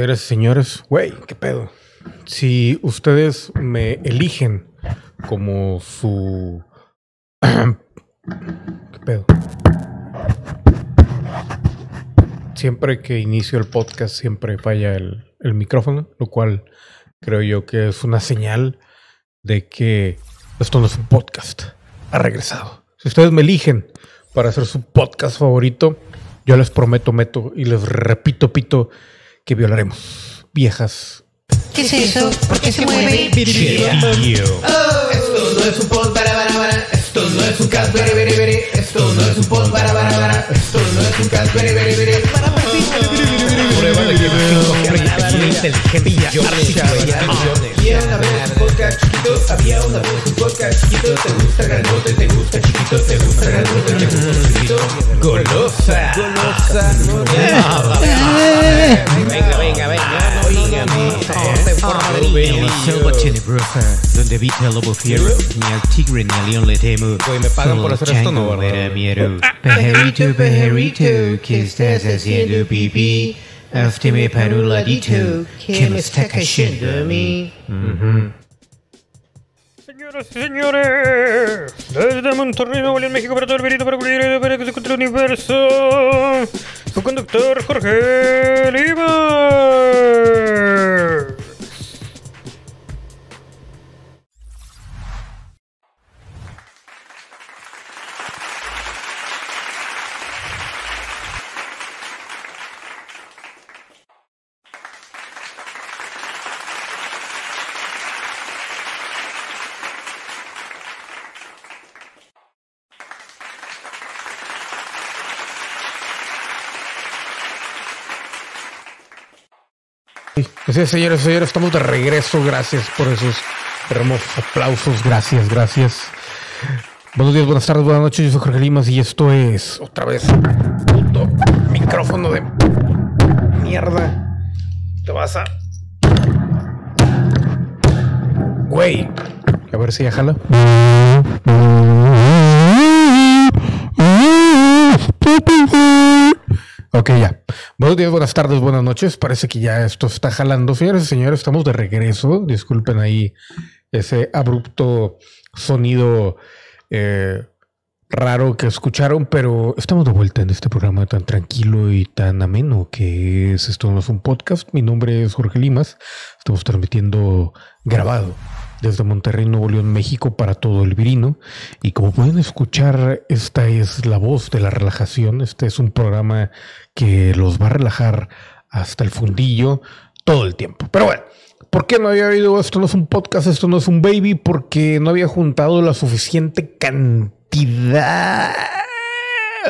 Señores señores, güey, qué pedo. Si ustedes me eligen como su. ¿Qué pedo? Siempre que inicio el podcast, siempre falla el, el micrófono, lo cual creo yo que es una señal de que esto no es un podcast. Ha regresado. Si ustedes me eligen para hacer su podcast favorito, yo les prometo, meto y les repito, pito, que violaremos viejas. ¿Qué es eso? ¿Por qué se mueve? Esto no es un pod para para para. Esto no es un cast bere bere bere. Esto no es un pod para para para. Esto no es un cast bere bere bere. Prueba de que no Había una vez un podcast chiquito. Había una vez un podcast chiquito. Te gusta grandote, te gusta chiquito, te gusta grandote, te gusta chiquito. Golosa. Golosa. Venga, venga, venga. Oígame. De forma de La selva tenebrosa, donde habita el lobo fiero, ni al tigre ni al león le temo. Güey, me pagan por hacer esto, ¿no. Pajarito, pajarito, ¿qué estás haciendo, pipí? Hazme para un ladito, que me está cayendo a. Señoras y señores, desde Monterrey, Nuevo León, México, para todo el verito, para cualquier para que se encuentre el universo, su conductor Jorge Lima. Señores señores, estamos de regreso. Gracias por esos hermosos aplausos. Gracias, gracias. Buenos días, buenas tardes, buenas noches. Yo soy Jorge Limas y esto es otra vez puto micrófono de mierda. Te vas a. Güey. A ver si ya jala. Ok, ya. Buenos días, buenas tardes, buenas noches. Parece que ya esto está jalando. Señores y señores, estamos de regreso. Disculpen ahí ese abrupto sonido eh, raro que escucharon, pero estamos de vuelta en este programa tan tranquilo y tan ameno que es Esto no es un podcast. Mi nombre es Jorge Limas. Estamos transmitiendo grabado desde Monterrey, Nuevo León, México, para todo el virino. Y como pueden escuchar, esta es la voz de la relajación. Este es un programa que los va a relajar hasta el fundillo todo el tiempo. Pero bueno, ¿por qué no había habido esto? No es un podcast, esto no es un baby, porque no había juntado la suficiente cantidad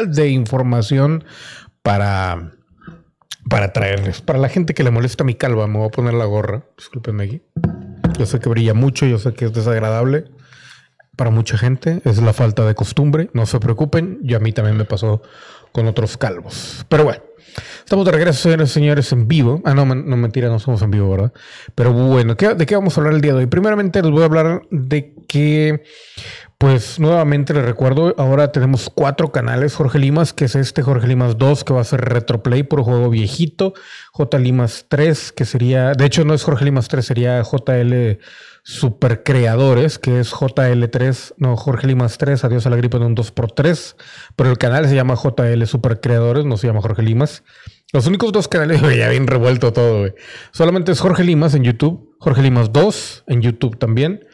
de información para, para traerles. Para la gente que le molesta mi calva, me voy a poner la gorra. Discúlpenme aquí. Yo sé que brilla mucho, yo sé que es desagradable para mucha gente, es la falta de costumbre, no se preocupen, yo a mí también me pasó con otros calvos. Pero bueno, estamos de regreso, señores y señores, en vivo. Ah, no, no mentira, no somos en vivo, ¿verdad? Pero bueno, ¿qué- ¿de qué vamos a hablar el día de hoy? Primeramente les voy a hablar de que, pues nuevamente les recuerdo, ahora tenemos cuatro canales, Jorge Limas, que es este, Jorge Limas 2, que va a ser Retroplay por juego viejito, J Limas 3, que sería, de hecho no es Jorge Limas 3, sería JL Super Creadores, que es JL3, no, Jorge Limas 3, adiós a la gripe en un 2x3, pero el canal se llama JL Super Creadores, no se llama Jorge Limas. Los únicos dos canales, ya bien revuelto todo, güey. Solamente es Jorge Limas en YouTube, Jorge Limas 2 en YouTube también.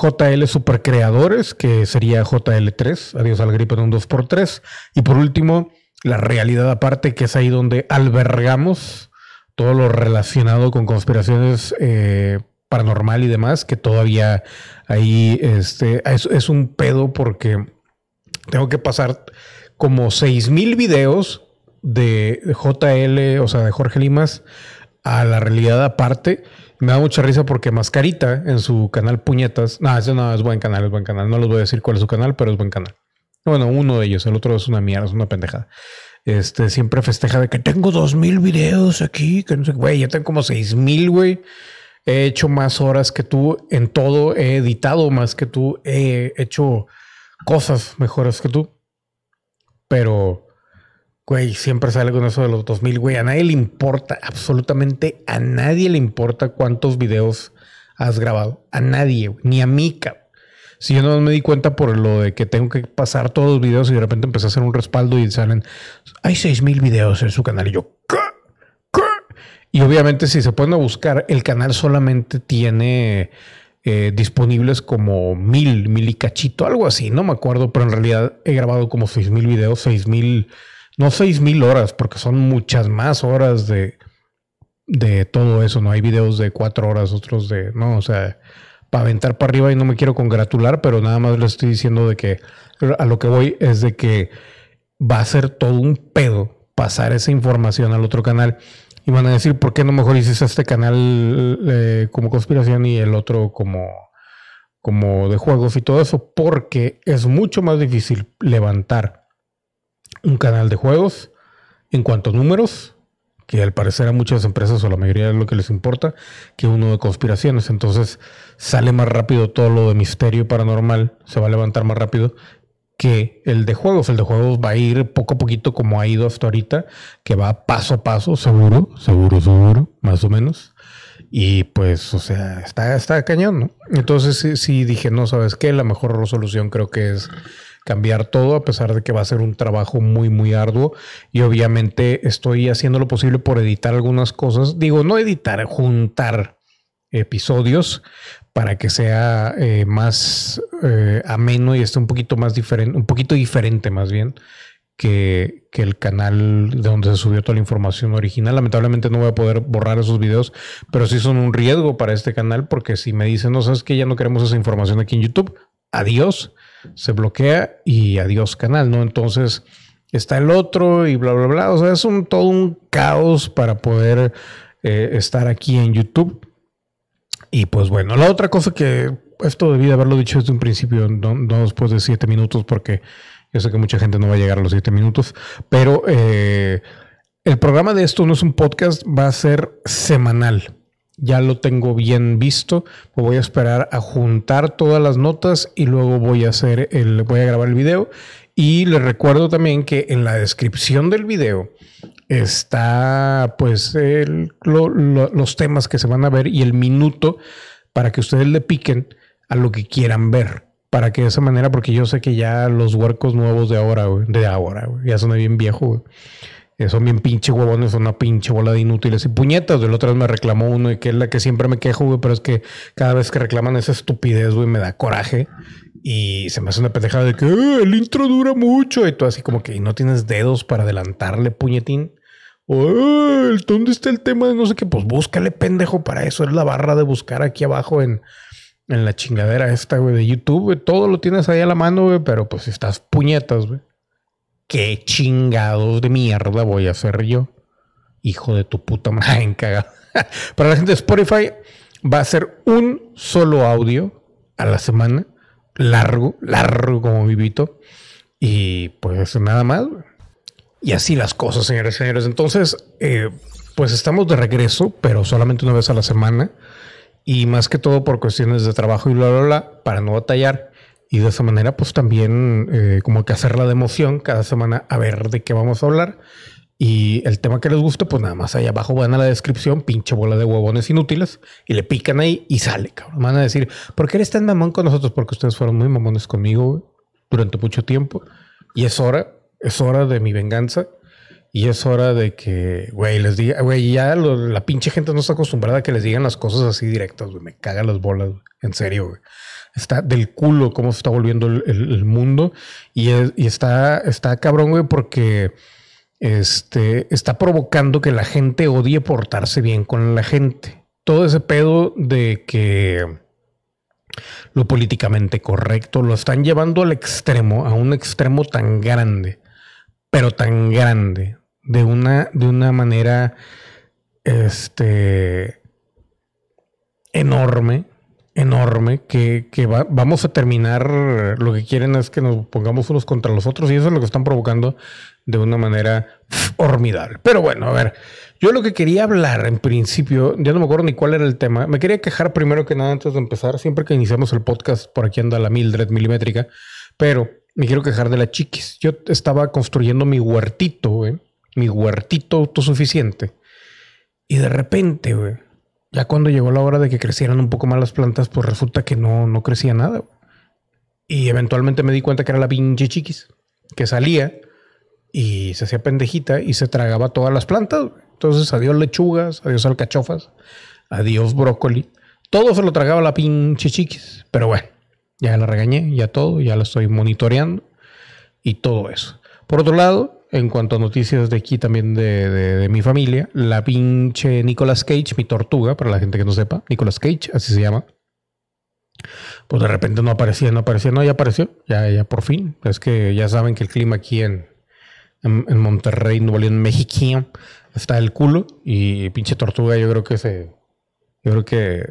JL Super Creadores, que sería JL3, adiós al gripe en un 2x3. Y por último, la realidad aparte, que es ahí donde albergamos todo lo relacionado con conspiraciones eh, paranormal y demás, que todavía ahí este, es, es un pedo porque tengo que pasar como 6000 videos de, de JL, o sea, de Jorge Limas, a la realidad aparte. Me da mucha risa porque Mascarita en su canal Puñetas, no, ese no es buen canal, es buen canal. No les voy a decir cuál es su canal, pero es buen canal. Bueno, uno de ellos, el otro es una mierda, es una pendejada. Este siempre festeja de que tengo dos mil videos aquí, que no sé, güey, ya tengo como seis mil, güey. He hecho más horas que tú en todo, he editado más que tú, he hecho cosas mejores que tú. Pero Güey, siempre sale con eso de los 2000, güey. A nadie le importa, absolutamente a nadie le importa cuántos videos has grabado. A nadie, güey. ni a mí, cabrón. Si yo no me di cuenta por lo de que tengo que pasar todos los videos y de repente empecé a hacer un respaldo y salen, hay 6000 videos en su canal. Y yo, ¿qué? ¿Qué? Y obviamente si se ponen a buscar, el canal solamente tiene eh, disponibles como mil, mil y cachito, algo así, no me acuerdo, pero en realidad he grabado como 6000 videos, 6000, no 6000 horas, porque son muchas más horas de, de todo eso, ¿no? Hay videos de cuatro horas, otros de, no, o sea, para aventar para arriba y no me quiero congratular, pero nada más le estoy diciendo de que a lo que voy es de que va a ser todo un pedo pasar esa información al otro canal y van a decir, ¿por qué no mejor hiciste este canal eh, como conspiración y el otro como, como de juegos y todo eso? Porque es mucho más difícil levantar un canal de juegos en cuanto a números, que al parecer a muchas empresas o la mayoría es lo que les importa, que uno de conspiraciones. Entonces sale más rápido todo lo de misterio paranormal, se va a levantar más rápido que el de juegos. El de juegos va a ir poco a poquito como ha ido hasta ahorita, que va paso a paso, seguro, seguro, seguro, más o menos. Y pues, o sea, está, está cañón, ¿no? Entonces sí, sí dije, no, ¿sabes qué? La mejor resolución creo que es cambiar todo, a pesar de que va a ser un trabajo muy, muy arduo. Y obviamente estoy haciendo lo posible por editar algunas cosas. Digo, no editar, juntar episodios para que sea eh, más eh, ameno y esté un poquito más diferente, un poquito diferente más bien que, que, el canal de donde se subió toda la información original. Lamentablemente no voy a poder borrar esos videos, pero sí son un riesgo para este canal porque si me dicen, no sabes que ya no queremos esa información aquí en YouTube, adiós, se bloquea y adiós canal, ¿no? Entonces está el otro y bla, bla, bla. O sea, es un, todo un caos para poder eh, estar aquí en YouTube. Y pues bueno, la otra cosa que esto debí de haberlo dicho desde un principio, no, no después de siete minutos, porque yo sé que mucha gente no va a llegar a los siete minutos, pero eh, el programa de esto no es un podcast, va a ser semanal. Ya lo tengo bien visto. Voy a esperar a juntar todas las notas y luego voy a hacer el, voy a grabar el video. Y les recuerdo también que en la descripción del video está pues los temas que se van a ver y el minuto para que ustedes le piquen a lo que quieran ver. Para que de esa manera, porque yo sé que ya los huercos nuevos de ahora, de ahora, ya son bien viejo. Eh, son bien pinche huevones, son una pinche bola de inútiles y puñetas. De la otra vez me reclamó uno y que es la que siempre me quejo, güey, pero es que cada vez que reclaman esa estupidez, güey, me da coraje y se me hace una pendejada de que "Ah, el intro dura mucho y tú así como que "¿Y no tienes dedos para adelantarle, puñetín. O, "Ah, ¿Dónde está el tema de no sé qué? Pues búscale, pendejo, para eso es la barra de buscar aquí abajo en, en la chingadera esta, güey, de YouTube, güey. Todo lo tienes ahí a la mano, güey, pero pues estás puñetas, güey. ¿Qué chingados de mierda voy a hacer yo? Hijo de tu puta madre. Para la gente de Spotify va a ser un solo audio a la semana. Largo, largo como vivito. Y pues nada más. Y así las cosas, señores y señores. Entonces, eh, pues estamos de regreso, pero solamente una vez a la semana. Y más que todo por cuestiones de trabajo y bla, bla, bla, para no batallar. Y de esa manera, pues también eh, como que hacerla de emoción cada semana a ver de qué vamos a hablar. Y el tema que les guste, pues nada más ahí abajo van a la descripción, pinche bola de huevones inútiles, y le pican ahí y sale, cabrón. Van a decir, ¿por qué eres tan mamón con nosotros? Porque ustedes fueron muy mamones conmigo durante mucho tiempo. Y es hora, es hora de mi venganza. Y es hora de que, güey, les diga, güey, ya la pinche gente no está acostumbrada a que les digan las cosas así directas, güey. Me cagan las bolas, güey. En serio, güey. Está del culo cómo se está volviendo el, el- el mundo. Y, es- y está, está cabrón, güey, porque este, está provocando que la gente odie portarse bien con la gente. Todo ese pedo de que lo políticamente correcto lo están llevando al extremo, a un extremo tan grande, pero tan grande, de una, de una manera este, enorme, enorme, que, que va- vamos a terminar, lo que quieren es que nos pongamos unos contra los otros y eso es lo que están provocando de una manera formidable. Pero bueno, a ver, yo lo que quería hablar en principio, ya no me acuerdo ni cuál era el tema, me quería quejar primero que nada antes de empezar, siempre que iniciamos el podcast, por aquí anda la Mildred milimétrica, pero me quiero quejar de la chiquis. Yo estaba construyendo mi huertito, güey. Mi huertito autosuficiente. Y de repente, güey, ya cuando llegó la hora de que crecieran un poco más las plantas, pues resulta que no, no crecía nada. Y eventualmente me di cuenta que era la pinche chiquis, que salía y se hacía pendejita y se tragaba todas las plantas. Entonces, adiós lechugas, adiós alcachofas, adiós brócoli. Todo se lo tragaba la pinche chiquis. Pero bueno, ya la regañé, ya todo, ya la estoy monitoreando y todo eso. Por otro lado, en cuanto a noticias de aquí también de, de- mi familia, la pinche Nicolas Cage, mi tortuga, para la gente que no sepa, Nicolas Cage, así se llama. Pues de repente no aparecía, no aparecía, no, ya apareció, ya, ya por fin. Es que ya saben que el clima aquí en, en, en Monterrey, Nuevo León, México, está el culo y pinche tortuga yo creo que se, yo creo que,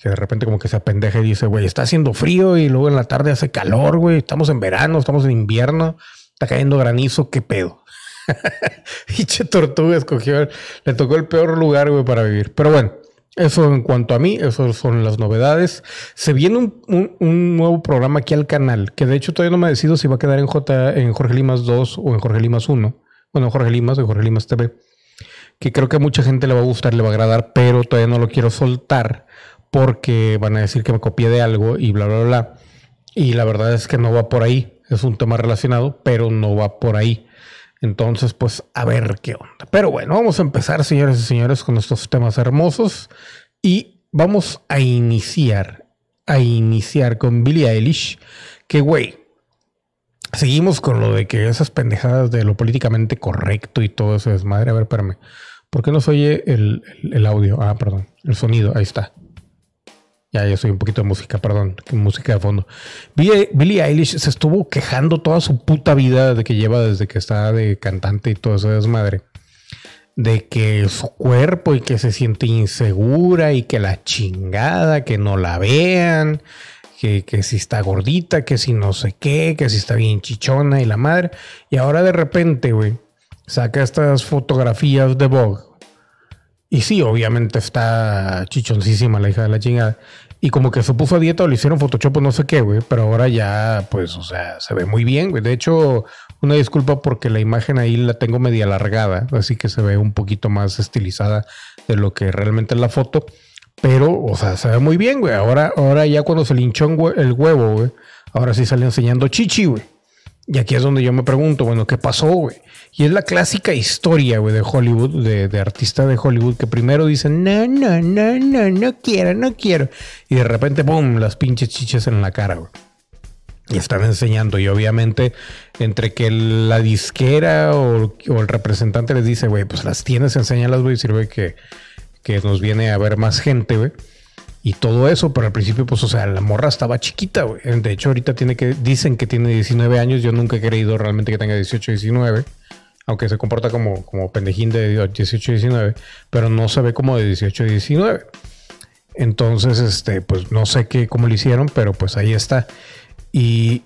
que de repente como que se apendeja y dice, güey, está haciendo frío y luego en la tarde hace calor, güey, estamos en verano, estamos en invierno, está cayendo granizo, ¿qué pedo? Pinche tortuga escogió, le tocó el peor lugar, güey, para vivir. Pero bueno, eso en cuanto a mí, esas son las novedades. Se viene un, un- nuevo programa aquí al canal, que de hecho todavía no me decido si va a quedar en, J, en Jorge Limas 2 o en Jorge Limas 1. Bueno, en Jorge Limas, en Jorge Limas TV que creo que a mucha gente le va a gustar, le va a agradar, pero todavía no lo quiero soltar porque van a decir que me copié de algo y bla, bla, bla. Y la verdad es que no va por ahí. Es un tema relacionado, pero no va por ahí. Entonces, pues a ver qué onda. Pero bueno, vamos a empezar, señores y señores, con estos temas hermosos. Y vamos a iniciar, a iniciar con Billie Eilish, que güey, seguimos con lo de que esas pendejadas de lo políticamente correcto y todo eso es madre. A ver, espérame. ¿Por qué no se oye el- el audio? Ah, perdón. El sonido. Ahí está. Ya, ya soy un poquito de música, perdón. Música de fondo. Billie, Eilish se estuvo quejando toda su puta vida de que lleva desde que está de cantante y todo eso desmadre. De que su cuerpo y que se siente insegura y que la chingada, que no la vean, que, que si está gordita, que si no sé qué, que si está bien chichona y la madre. Y ahora de repente, güey, saca estas fotografías de Vogue. Y sí, obviamente está chichoncísima la hija de la chingada. Y como que se puso a dieta o le hicieron Photoshop o no sé qué, güey. Pero ahora ya, pues, o sea, se ve muy bien, güey. De hecho, una disculpa porque la imagen ahí la tengo media alargada. Así que se ve un poquito más estilizada de lo que realmente es la foto. Pero, o sea, se ve muy bien, güey. Ahora, ahora ya cuando se hue- el huevo, güey. Ahora sí sale enseñando chichi, güey. Y aquí es donde yo me pregunto, bueno, ¿qué pasó, güey? Y es la clásica historia, güey, de Hollywood, de, de artista de Hollywood, que primero dicen, no, no, no, no, no quiero, no quiero. Y de repente, ¡pum!, las pinches chiches en la cara, güey. Y están enseñando. Y obviamente, entre que la disquera o, el representante les dice, güey, pues las tienes, enséñalas, güey, sirve que, que nos viene a ver más gente, güey. Y todo eso, pero al principio, pues, o sea, la morra estaba chiquita, güey. De hecho, ahorita tiene que, dicen que tiene 19 años. Yo nunca he creído realmente que tenga 18, 19. Aunque se comporta como, como pendejín de 18, 19. Pero no se ve como de 18, 19. Entonces, este, pues no sé qué, cómo lo hicieron, pero pues ahí está. Y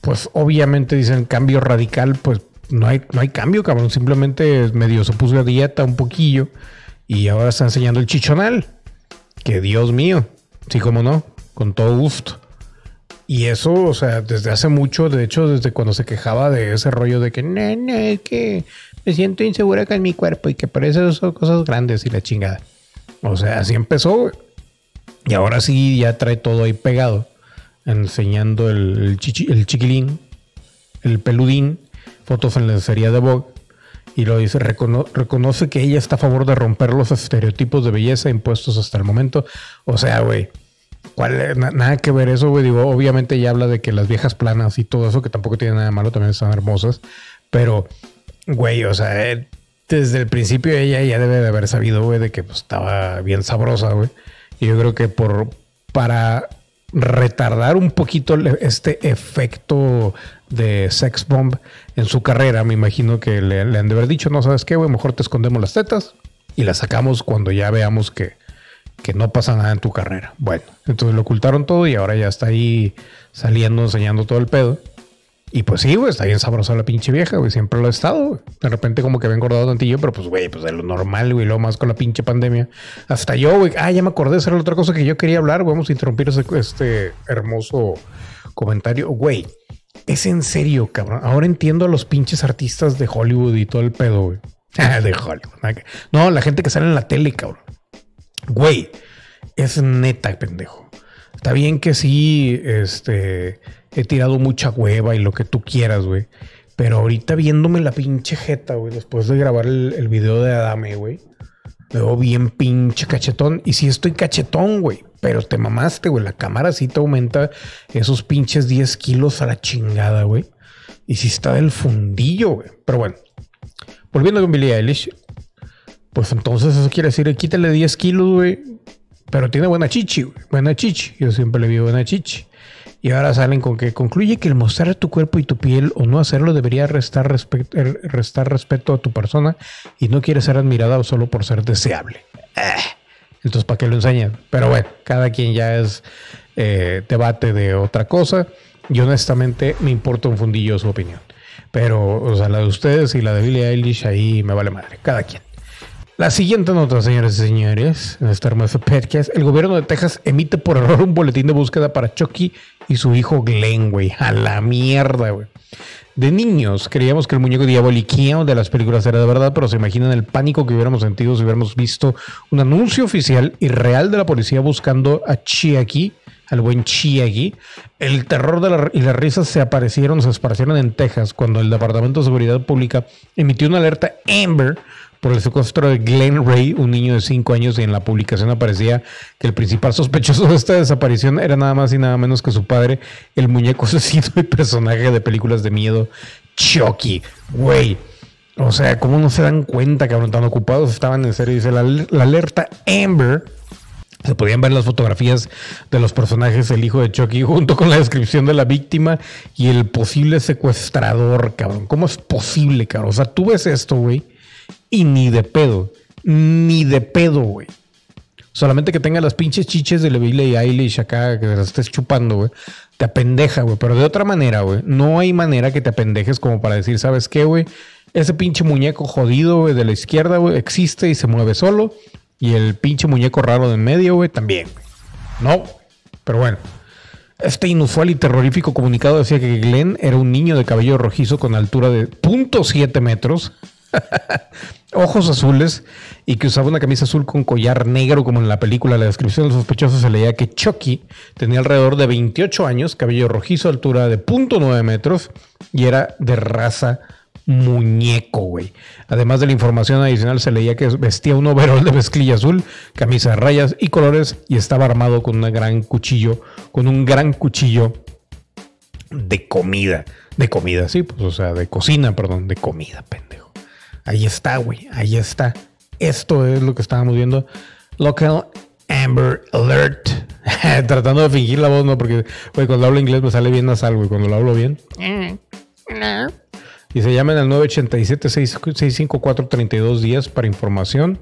pues obviamente dicen cambio radical, pues no hay, no hay cambio, cabrón. Simplemente medio se puso a dieta un poquillo y ahora está enseñando el chichonal. Que Dios mío, sí, como no, con todo gusto. Y eso, o sea, desde hace mucho, de hecho, desde cuando se quejaba de ese rollo de que, no, es que me siento insegura con mi cuerpo y que por eso son cosas grandes y la chingada. O sea, así empezó. Y ahora sí ya trae todo ahí pegado, enseñando el chiquilín, el peludín, fotos en la lencería de Vogue. Y lo dice, recono- reconoce que ella está a favor de romper los estereotipos de belleza impuestos hasta el momento. O sea, güey, ¿cuál- na- nada que ver eso, güey. Digo, obviamente ella habla de que las viejas planas y todo eso, que tampoco tiene nada malo, también están hermosas. Pero, güey, o sea, eh, desde el principio ella ya debe de haber sabido, güey, de que pues, estaba bien sabrosa, güey. Y yo creo que por para retardar un poquito este efecto de sex bomb en su carrera, me imagino que le, han de haber dicho, no sabes qué, güey, mejor te escondemos las tetas y las sacamos cuando ya veamos que, que no pasa nada en tu carrera. Bueno, entonces lo ocultaron todo y ahora ya está ahí saliendo, enseñando todo el pedo. Y pues sí, güey, está bien sabrosa la pinche vieja, güey. Siempre lo ha estado, güey. De repente como que había engordado tantillo, pero pues, güey, pues de lo normal, güey. Luego más con la pinche pandemia. Hasta yo, güey. Ah, ya me acordé. Era la otra cosa que yo quería hablar. Vamos a interrumpir este hermoso comentario. Güey, Es en serio, cabrón. Ahora entiendo a los pinches artistas de Hollywood y todo el pedo, güey. de Hollywood. No, la gente que sale en la tele, cabrón. Güey, es neta, pendejo. Está bien que sí, este, he tirado mucha hueva y lo que tú quieras, güey. Pero ahorita viéndome la pinche jeta, güey, después de grabar el, el video de Adame, güey. Me veo bien pinche cachetón. Y sí estoy cachetón, güey. Pero te mamaste, güey. La cámara sí te aumenta esos pinches 10 kilos a la chingada, güey. Y sí está del fundillo, güey. Pero bueno. Volviendo con Billie Eilish. Pues entonces eso quiere decir, quítale 10 kilos, güey. Pero tiene buena chichi, güey. Buena chichi. Yo siempre le vi buena chichi. Y ahora salen con que concluye que el mostrar tu cuerpo y tu piel o no hacerlo debería restar, respe- er, restar respeto a tu persona y no quiere ser admirada solo por ser deseable. Eh, Entonces, ¿para qué lo enseñan? Pero bueno, cada quien ya es eh, debate de otra cosa. Y honestamente me importa un fundillo su opinión. Pero, o sea, la de ustedes y la de Billie Eilish ahí me vale madre. Cada quien. La siguiente nota, señores y señores, en este hermoso podcast, el gobierno de Texas emite por error un boletín de búsqueda para Chucky y su hijo Glenn, güey. A la mierda, güey. De niños creíamos que el muñeco diaboliqueo de las películas era de verdad, pero se imaginan el pánico que hubiéramos sentido si hubiéramos visto un anuncio oficial y real de la policía buscando a Chiaki, al buen Chiaki. El terror de la- y las risas se aparecieron, se esparcieron en Texas cuando el Departamento de Seguridad Pública emitió una alerta Amber por el secuestro de Glenn Ray, un niño de 5 años, y en la publicación aparecía que el principal sospechoso de esta desaparición era nada más y nada menos que su padre, el muñeco asesino y personaje de películas de miedo, Chucky. Güey. O sea, ¿cómo no se dan cuenta, cabrón? Tan ocupados estaban en serio. Dice la, la alerta Amber. Se podían ver las fotografías de los personajes, el hijo de Chucky, junto con la descripción de la víctima y el posible secuestrador, cabrón. ¿Cómo es posible, cabrón? O sea, tú ves esto, güey, y ni de pedo, ni de pedo, güey. Solamente que tenga las pinches chiches de Billie Eilish acá, que las estés chupando, güey. Te apendeja, güey. Pero de otra manera, güey. No hay manera que te apendejes como para decir, ¿sabes qué, güey? Ese pinche muñeco jodido, güey, de la izquierda, güey, existe y se mueve solo. Y el pinche muñeco raro de en medio, güey, también. No, pero bueno. Este inusual y terrorífico comunicado decía que Glenn era un niño de cabello rojizo con altura de 0.7 metros, ojos azules y que usaba una camisa azul con collar negro como en la película. La descripción del sospechoso se leía que Chucky tenía alrededor de 28 años, cabello rojizo, altura de 0.9 metros y era de raza muñeco, güey. Además de la información adicional, se leía que vestía un overol de mezclilla azul, camisa de rayas y colores y estaba armado con un gran cuchillo, con un gran cuchillo de comida. De comida, sí, pues, o sea, de cocina, perdón, de comida, pendejo. Ahí está, güey, ahí está. Esto es lo que estábamos viendo. Local Amber Alert. Tratando de fingir la voz, no, porque, güey, cuando hablo inglés me sale bien nasal, güey, cuando lo hablo bien. Y se llaman al 987-654-32 días para información.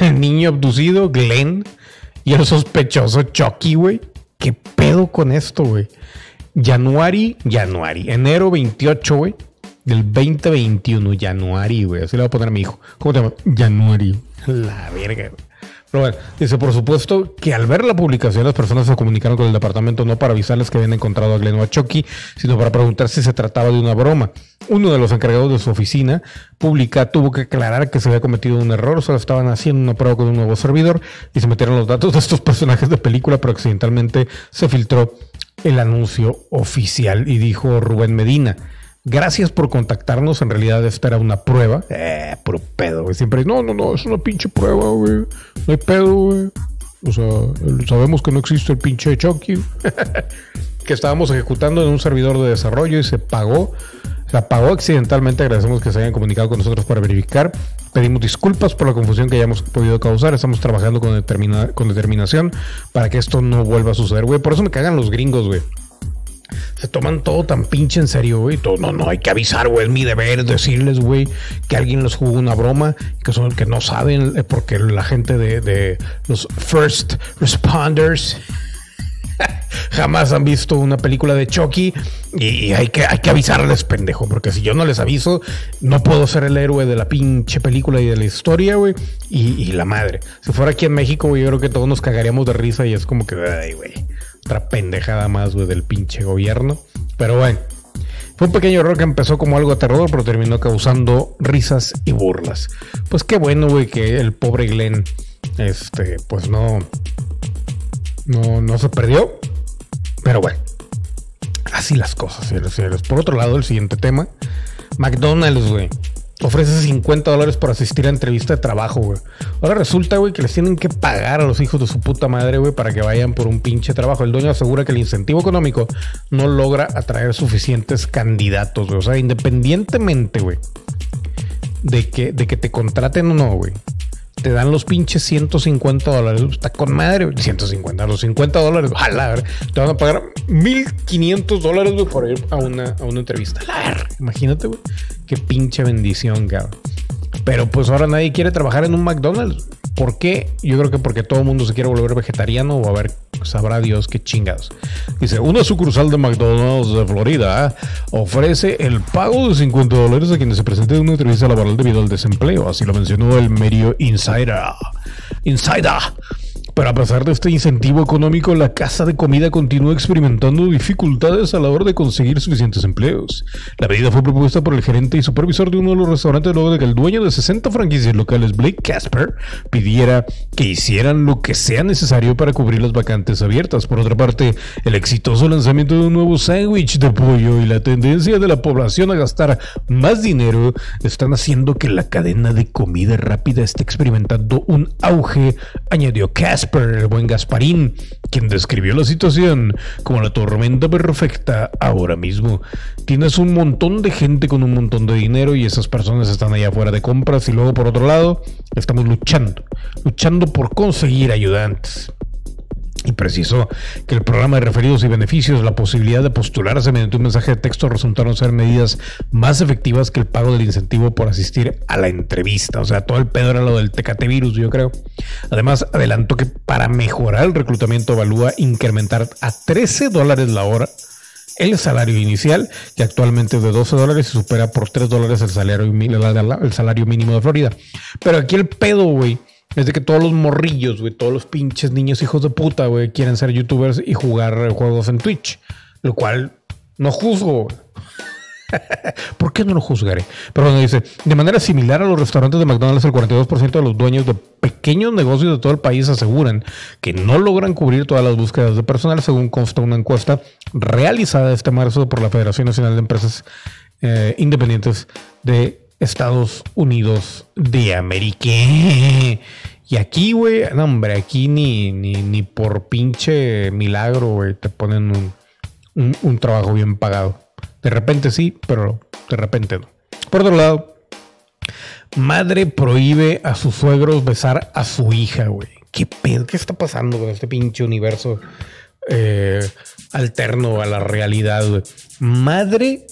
El niño abducido, Glenn. Y el sospechoso, Chucky, güey. ¿Qué pedo con esto, güey? Januari, enero 28, güey. Del 2021, Januari, güey. Así le voy a poner a mi hijo. ¿Cómo te llamas? Januari. La verga, güey. Pero bueno, dice, por supuesto que al ver la publicación las personas se comunicaron con el departamento no para avisarles que habían encontrado a Glenn sino para preguntar si se trataba de una broma. Uno de los encargados de su oficina pública tuvo que aclarar que se había cometido un error, solo estaban haciendo una prueba con un nuevo servidor y se metieron los datos de estos personajes de película, pero accidentalmente se filtró el anuncio oficial y dijo Rubén Medina. Gracias por contactarnos. En realidad, esta era una prueba. Eh, puro pedo, güey. Siempre, no, no, no, es una pinche prueba, güey. No hay pedo, güey. O sea, sabemos que no existe el pinche Chucky. que estábamos ejecutando en un servidor de desarrollo y se pagó. Se apagó accidentalmente. Agradecemos que se hayan comunicado con nosotros para verificar. Pedimos disculpas por la confusión que hayamos podido causar. Estamos trabajando con, determina- con determinación para que esto no vuelva a suceder, güey. Por eso me cagan los gringos, güey se toman todo tan pinche en serio, güey. No, no, hay que avisar, güey. Es mi deber decirles, güey, que alguien les jugó una broma, que son que no saben, eh, porque la gente de, los first responders jamás han visto una película de Chucky y, hay, que, hay que avisarles, pendejo, porque si yo no les aviso, no puedo ser el héroe de la pinche película y de la historia, güey. Y, y la madre. Si fuera aquí en México, güey, yo creo que todos nos cagaríamos de risa y es como que, ay, güey, otra pendejada más, güey, del pinche gobierno. Pero bueno. Fue un pequeño error que empezó como algo aterrador, pero terminó causando risas y burlas. Pues qué bueno, güey, que el pobre Glenn, este, pues no, no, no se perdió. Pero bueno, así las cosas, señores señores. Por otro lado, el siguiente tema, McDonald's, güey. Ofrece 50 dólares por asistir a entrevista de trabajo, güey. Ahora resulta, güey, que les tienen que pagar a los hijos de su puta madre, güey, para que vayan por un pinche trabajo. El dueño asegura que el incentivo económico no logra atraer suficientes candidatos, güey. O sea, independientemente, güey, de que, de que te contraten o no, güey. Te dan los pinches 150 dólares. Está con madre, güey. 150, los 50 dólares. Ojalá, te van a pagar 1500 dólares, por ir a una, a una entrevista. Imagínate, güey. Qué pinche bendición, cabrón. Pero pues ahora nadie quiere trabajar en un McDonald's. ¿Por qué? Yo creo que porque todo el mundo se quiere volver vegetariano o a ver, sabrá Dios qué chingados. Dice, una sucursal de McDonald's de Florida ofrece el pago de 50 dólares a quienes se presenten en una entrevista laboral debido al desempleo. Así lo mencionó el medio Insider. Insider. Pero a pesar de este incentivo económico, la casa de comida continúa experimentando dificultades a la hora de conseguir suficientes empleos. La medida fue propuesta por el gerente y supervisor de uno de los restaurantes luego de que el dueño de 60 franquicias locales, Blake Casper, pidiera que hicieran lo que sea necesario para cubrir las vacantes abiertas. Por otra parte, el exitoso lanzamiento de un nuevo sándwich de pollo y la tendencia de la población a gastar más dinero están haciendo que la cadena de comida rápida esté experimentando un auge, añadió Casper, el buen Gasparín, quien describió la situación como la tormenta perfecta ahora mismo. Tienes un montón de gente con un montón de dinero y esas personas están allá afuera de compras y luego por otro lado estamos luchando, luchando por conseguir ayudantes. Y precisó que el programa de referidos y beneficios, la posibilidad de postularse mediante un mensaje de texto resultaron ser medidas más efectivas que el pago del incentivo por asistir a la entrevista. O sea, todo el pedo era lo del tecate virus, yo creo. Además, adelantó que para mejorar el reclutamiento evalúa incrementar a 13 dólares la hora el salario inicial, que actualmente es de 12 dólares y supera por 3 dólares el salario, el salario mínimo de Florida. Pero aquí el pedo, güey, es de que todos los morrillos, güey, todos los pinches niños hijos de puta, güey, quieren ser youtubers y jugar juegos en Twitch. Lo cual no juzgo. ¿Por qué no lo juzgaré? Pero bueno, dice, de manera similar a los restaurantes de McDonald's, el 42% de los dueños de pequeños negocios de todo el país aseguran que no logran cubrir todas las búsquedas de personal, según consta una encuesta realizada este marzo por la Federación Nacional de Empresas eh, Independientes de Estados Unidos de América. Y aquí, güey, no, hombre, aquí ni, ni, ni por pinche milagro, güey, te ponen un, un, trabajo bien pagado. De repente sí, pero de repente no. Por otro lado, madre prohíbe a sus suegros besar a su hija, güey. ¿Qué pedo? ¿Qué está pasando con este pinche universo eh, alterno a la realidad, güey? Madre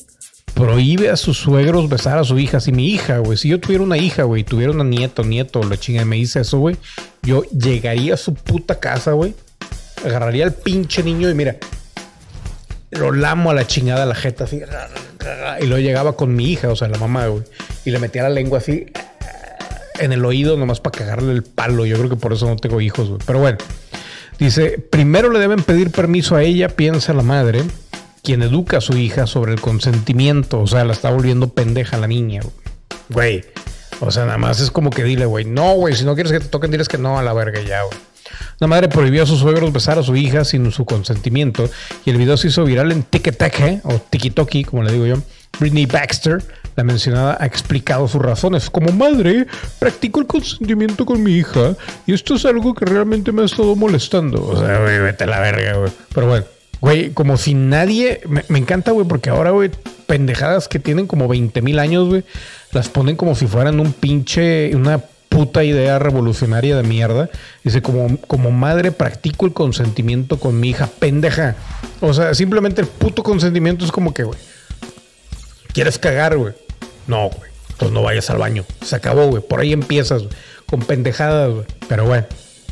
prohíbe a sus suegros besar a su hija. Si mi hija, güey, si yo tuviera una hija, güey, tuviera una nieto, nieto, la chinga y me dice eso, güey, yo llegaría a su puta casa, güey, agarraría al pinche niño y mira, lo lamo a la chingada la jeta así. Y luego llegaba con mi hija, o sea, la mamá, güey. Y le metía la lengua así en el oído nomás para cagarle el palo. Yo creo que por eso no tengo hijos, güey. Pero bueno. Dice, primero le deben pedir permiso a ella, piensa la madre, quien educa a su hija sobre el consentimiento. O sea, la está volviendo pendeja la niña, güey. O sea, nada más es como que dile, güey, no, güey, si no quieres que te toquen, diles que no a la verga ya, güey. La madre prohibió a sus suegros besar a su hija sin su consentimiento y el video se hizo viral en TikTok o TikTok, como le digo yo. Britney Baxter, la mencionada, ha explicado sus razones. Como madre, practico el consentimiento con mi hija y esto es algo que realmente me ha estado molestando. O sea, güey, vete a la verga, güey. Pero bueno, güey, como si nadie... Me, encanta, güey, porque ahora, güey, pendejadas que tienen como 20 mil años, güey, las ponen como si fueran un pinche... Una puta idea revolucionaria de mierda. Dice, como, como madre practico el consentimiento con mi hija, pendeja. O sea, simplemente el puto consentimiento es como que, güey, ¿quieres cagar, güey? No, güey. Entonces no vayas al baño. Se acabó, güey. Por ahí empiezas, güey. Con pendejadas, güey. Pero, bueno,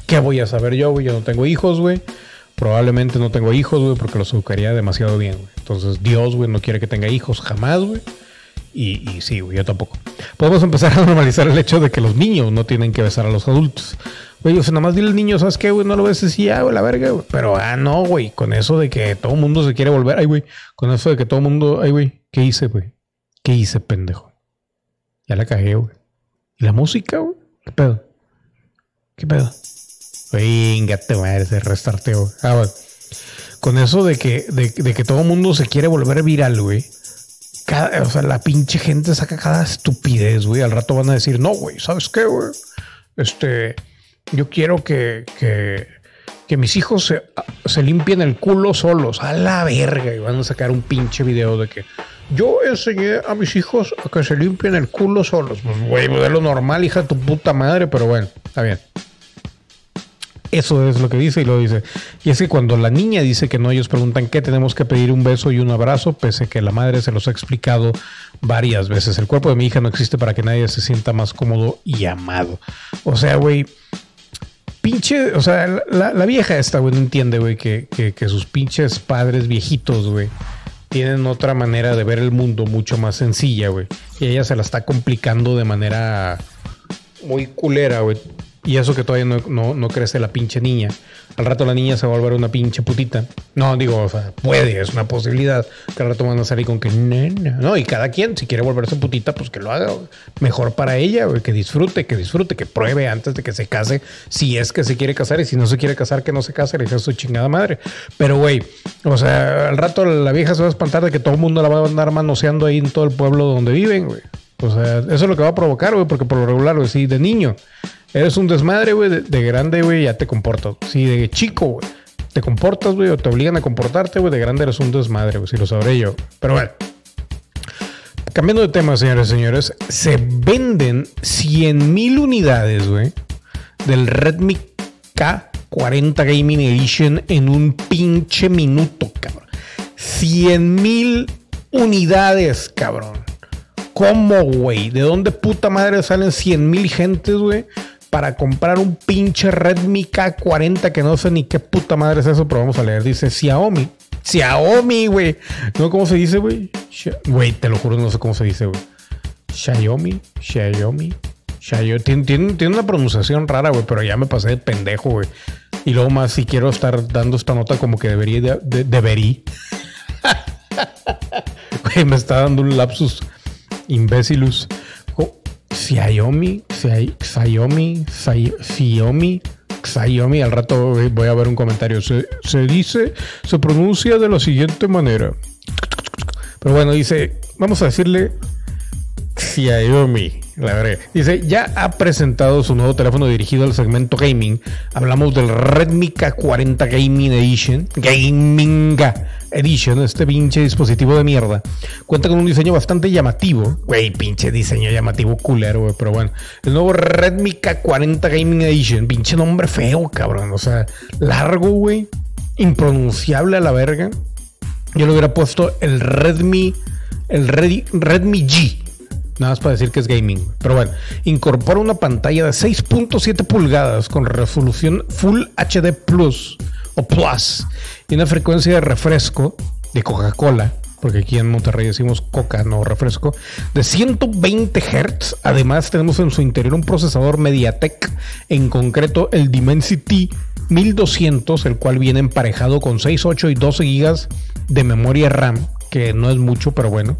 ¿qué voy a saber yo, güey? Yo no tengo hijos, güey. Probablemente no tengo hijos, güey, porque los educaría demasiado bien, güey. Entonces, Dios, güey, no quiere que tenga hijos jamás, güey. Y, sí, güey, yo tampoco. Podemos empezar a normalizar el hecho de que los niños no tienen que besar a los adultos. Güey, o sea, nada más dile al niño, ¿sabes qué, güey? No lo beses y ya, güey, la verga, güey. Pero, ah, no, güey, con eso de que todo el mundo se quiere volver, ay, güey, con eso de que todo el mundo, ay, güey, ¿qué hice, güey? ¿Qué hice, pendejo? Ya la cagué, güey. ¿Y la música, güey? ¿Qué pedo? ¿Qué pedo? Venga, te madre, se restarteo. Ah, bueno. Con eso de que, de, que todo mundo se quiere volver viral, güey. O sea, la pinche gente saca cada estupidez, güey. Al rato van a decir, no, güey, ¿sabes qué, güey? Este, yo quiero que, que, que mis hijos se, se limpien el culo solos. A la verga. Y van a sacar un pinche video de que yo enseñé a mis hijos a que se limpien el culo solos. Pues, güey, pues, es lo normal, hija de tu puta madre, pero bueno, está bien. Eso es lo que dice y lo dice. Y es que cuando la niña dice que no, ellos preguntan qué tenemos que pedir un beso y un abrazo, pese a que la madre se los ha explicado varias veces. El cuerpo de mi hija no existe para que nadie se sienta más cómodo y amado. O sea, güey, pinche, o sea, la, la vieja esta, güey, no entiende, güey, que, que, que sus pinches padres viejitos, güey, tienen otra manera de ver el mundo mucho más sencilla, güey. Y ella se la está complicando de manera muy culera, güey. Y eso que todavía no, no, no crece la pinche niña. Al rato la niña se va a volver una pinche putita. No, digo, o sea, puede, es una posibilidad. Que al rato van a salir con que nena. No, y cada quien, si quiere volverse putita, pues que lo haga. Mejor para ella, que disfrute, que disfrute, que pruebe antes de que se case. Si es que se quiere casar y si no se quiere casar, que no se case, le deja su chingada madre. Pero, güey, o sea, al rato la vieja se va a espantar de que todo el mundo la va a andar manoseando ahí en todo el pueblo donde viven, güey. O sea, eso es lo que va a provocar, güey, porque por lo regular, güey, sí, de niño. Eres un desmadre, güey, de, de grande, güey, ya te comportas. Si de chico, güey, te comportas, güey, o te obligan a comportarte, güey, de grande eres un desmadre, güey, si lo sabré yo. Pero bueno. Cambiando de tema, señores y señores, se venden 100 mil unidades, güey, del Redmi K40 Gaming Edition en un pinche minuto, cabrón. 100 mil unidades, cabrón. ¿Cómo, güey? ¿De dónde puta madre salen 100 mil gentes, güey? Para comprar un pinche Redmi K40 que no sé ni qué puta madre es eso, pero vamos a leer. Dice Xiaomi. Xiaomi, güey. ¿No cómo se dice, güey? Güey, te lo juro, no sé cómo se dice, güey. Xiaomi, Xiaomi, Xiaomi. Tiene, una pronunciación rara, güey, pero ya me pasé de pendejo, güey. Y luego más, si quiero estar dando esta nota como que debería, de, de- debería. Güey, me está dando un lapsus imbécilus. Xiaomi, Xi- Xiaomi, Xi- Xiaomi, Xiaomi. Al rato voy a ver un comentario. Se, se dice, se pronuncia de la siguiente manera. Pero bueno, dice, vamos a decirle Xiaomi. La verdad. Dice, ya ha presentado su nuevo teléfono dirigido al segmento gaming. Hablamos del Redmi K40 Gaming Edition. Gaming Edition, este pinche dispositivo de mierda. Cuenta con un diseño bastante llamativo. Güey, pinche diseño llamativo culero, güey. Pero bueno, el nuevo Redmi K40 Gaming Edition. Pinche nombre feo, cabrón. O sea, largo, güey. Impronunciable a la verga. Yo le hubiera puesto el Redmi, el Redmi G. Nada más para decir que es gaming. Pero bueno, incorpora una pantalla de 6.7 pulgadas con resolución Full HD Plus o Plus y una frecuencia de refresco de Coca-Cola, porque aquí en Monterrey decimos coca, no refresco, de 120 Hz. Además, tenemos en su interior un procesador MediaTek, en concreto el Dimensity 1200, el cual viene emparejado con 6, 8 y 12 GB de memoria RAM, que no es mucho, pero bueno.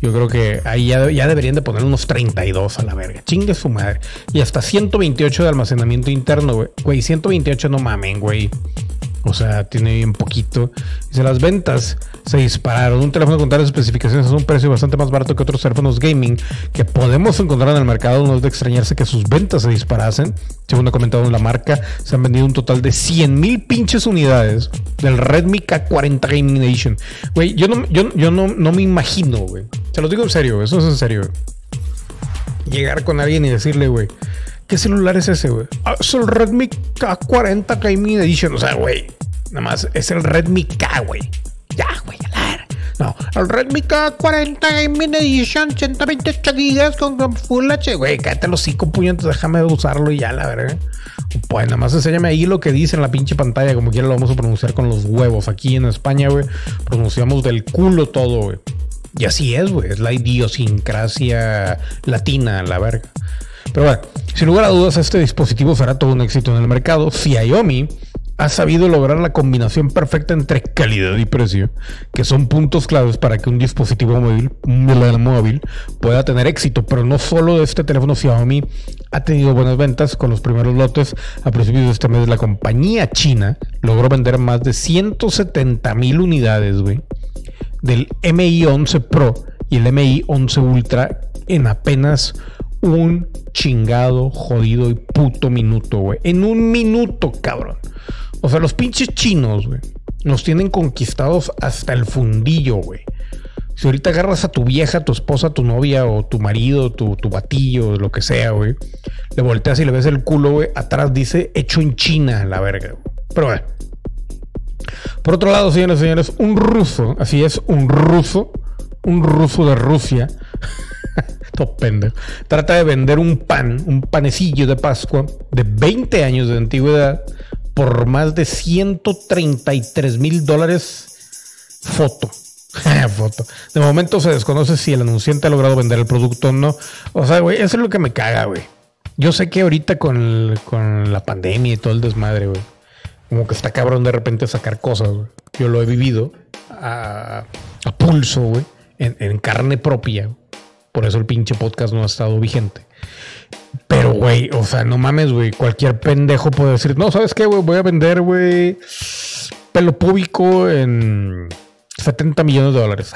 Yo creo que ahí ya, deberían de poner unos 32 a la verga. Chingue su madre. Y hasta 128 de almacenamiento interno, güey. Güey, 128 no mamen, güey. O sea, tiene bien poquito. Dice, las ventas se dispararon. Un teléfono con tales especificaciones es un precio bastante más barato que otros teléfonos gaming que podemos encontrar en el mercado. No es de extrañarse que sus ventas se disparasen. Según ha comentado la marca, se han vendido un total de 100 mil pinches unidades del Redmi K40 Gaming Edition. Güey, yo no, yo, yo no, no me imagino, güey. Se lo digo en serio. Eso es en serio. Llegar con alguien y decirle, güey, ¿qué celular es ese, güey? Ah, es el Redmi K40 Gaming Edition. O sea, güey, nada más es el Redmi K, güey. Ya, güey. No, el Redmi K40 Gaming Edition, 128 GB con, Full HD. Güey, cállate los cinco puñetes, déjame usarlo y ya, la verga. Pues nada más enséñame ahí lo que dice en la pinche pantalla, como quiera lo vamos a pronunciar con los huevos. Aquí en España, güey, pronunciamos del culo todo, güey. Y así es, güey. Es la idiosincrasia latina, la verga. Pero bueno, sin lugar a dudas, este dispositivo será todo un éxito en el mercado. Xiaomi ha sabido lograr la combinación perfecta entre calidad y precio, que son puntos claves para que un dispositivo móvil, móvil pueda tener éxito. Pero no solo este teléfono Xiaomi ha tenido buenas ventas con los primeros lotes. A principios de este mes, la compañía china logró vender más de 170 mil unidades, güey, del MI 11 Pro y el MI 11 Ultra en apenas un chingado, jodido y puto minuto, güey. En un minuto, cabrón. O sea, los pinches chinos, güey, nos tienen conquistados hasta el fundillo, güey. Si ahorita agarras a tu vieja, tu esposa, tu novia o tu marido, tu, tu batillo, lo que sea, güey, le volteas y le ves el culo, güey, atrás dice hecho en China, la verga. Pero bueno. Por otro lado, señores señores, un ruso, así es, un ruso, un ruso de Rusia, todo pendejo, trata de vender un pan, un panecillo de Pascua de 20 años de antigüedad por más de 133 mil dólares foto. foto. De momento se desconoce si el anunciante ha logrado vender el producto o no. O sea, güey, eso es lo que me caga, güey. Yo sé que ahorita con, con la pandemia y todo el desmadre, güey, como que está cabrón de repente sacar cosas, güey. Yo lo he vivido a, a pulso, güey, en, carne propia. Por eso el pinche podcast no ha estado vigente. Pero, güey, o sea, no mames, güey. Cualquier pendejo puede decir, no, ¿sabes qué, güey? Voy a vender, güey, pelo púbico en 70 millones de dólares.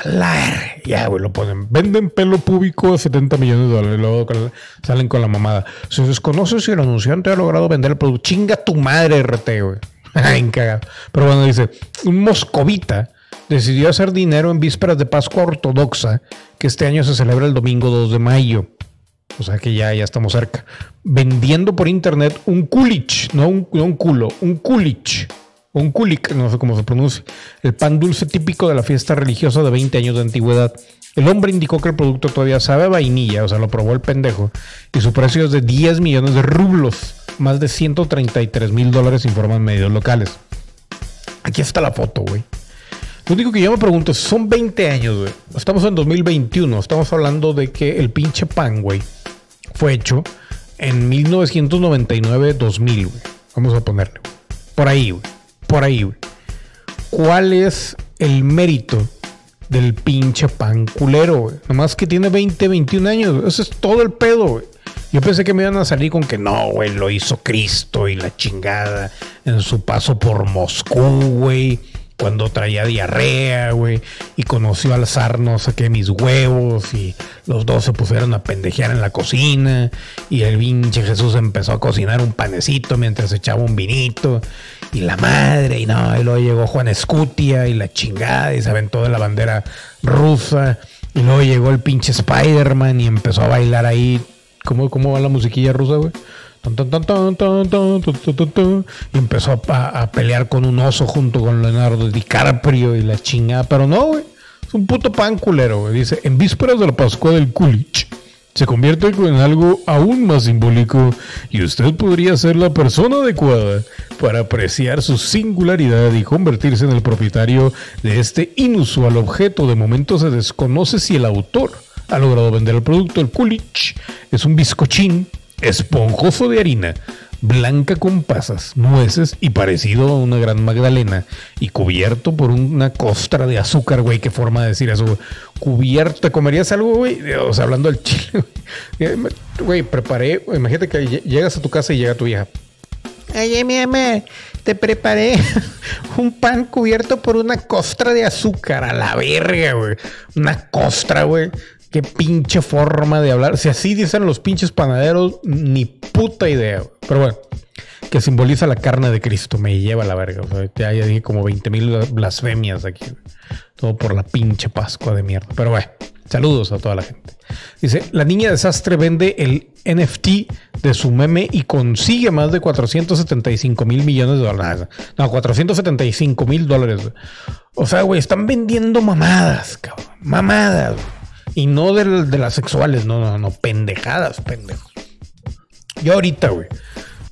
Ya, güey, lo ponen. Venden pelo púbico a 70 millones de dólares. Luego salen con la mamada. Se desconoce si el anunciante ha logrado vender el producto. Chinga tu madre, RT, güey. Pero bueno, dice, un moscovita decidió hacer dinero en vísperas de Pascua Ortodoxa, que este año se celebra el domingo 2 de mayo. O sea que ya, ya estamos cerca. Vendiendo por internet un kulich, no un, no un culo, un kulich. Un kulik, no sé cómo se pronuncia. El pan dulce típico de la fiesta religiosa de 20 años de antigüedad. El hombre indicó que el producto todavía sabe a vainilla, o sea, lo probó el pendejo. Y su precio es de 10 millones de rublos, más de 133 mil dólares, informan medios locales. Aquí está la foto, güey. Lo único que yo me pregunto es, son 20 años, güey. Estamos en 2021. Estamos hablando de que el pinche pan, güey, fue hecho en 1999-2000, güey. Vamos a ponerle. Por ahí, güey. Por ahí, güey. ¿Cuál es el mérito del pinche pan culero, güey? Nomás que tiene 20, 21 años. Ese es todo el pedo, güey. Yo pensé que me iban a salir con que no, güey, lo hizo Cristo y la chingada en su paso por Moscú, güey. Cuando traía diarrea, güey, y conoció al zar no sé qué, mis huevos, y los dos se pusieron a pendejear en la cocina, y el pinche Jesús empezó a cocinar un panecito mientras echaba un vinito, y la madre, y no, y luego llegó Juan Escutia, y la chingada, y se aventó de la bandera rusa, y luego llegó el pinche Spider-Man, y empezó a bailar ahí ¿Cómo, ¿Cómo va la musiquilla rusa, güey? Y empezó a, pelear con un oso junto con Leonardo DiCaprio y la chingada. Pero no, güey. Es un puto pan culero, güey. Dice, en vísperas de la Pascua del Kulich, se convierte en algo aún más simbólico y usted podría ser la persona adecuada para apreciar su singularidad y convertirse en el propietario de este inusual objeto. De momento se desconoce si el autor ha logrado vender el producto. El Kulich es un bizcochín esponjoso de harina, blanca con pasas, nueces y parecido a una gran magdalena y cubierto por una costra de azúcar, güey. Qué forma de decir eso, güey. Cubierto, ¿comerías algo, güey? O sea, hablando del chile, güey. Eh, Güey, preparé, imagínate que lle- llegas a tu casa y llega tu vieja. Oye, mi amor, te preparé Un pan cubierto por una costra de azúcar a la verga, güey. Una costra, güey. Qué pinche forma de hablar. Si así dicen los pinches panaderos, ni puta idea. Pero bueno, que simboliza la carne de Cristo. Me lleva la verga. O ya, ya dije como 20 mil blasfemias aquí. Todo por la pinche Pascua de mierda. Pero bueno, saludos a toda la gente. Dice, la niña desastre vende el NFT de su meme y consigue más de 475 mil millones de dólares. No, 475 mil dólares. O sea, güey, están vendiendo mamadas, cabrón. Mamadas. güey. Y no de, las sexuales, no, no, no, pendejadas, pendejos. Yo ahorita, güey,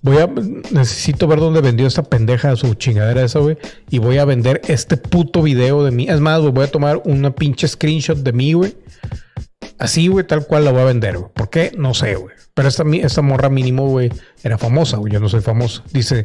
Voy a. Necesito ver dónde vendió esta pendeja su chingadera esa, güey. Y voy a vender este puto video de mí. Es más, voy a tomar una pinche screenshot de mí, güey. Así, güey, tal cual la voy a vender, güey. ¿Por qué? No sé, güey. Pero esta, esta morra mínimo, güey, era famosa, güey. Yo no soy famoso. Dice,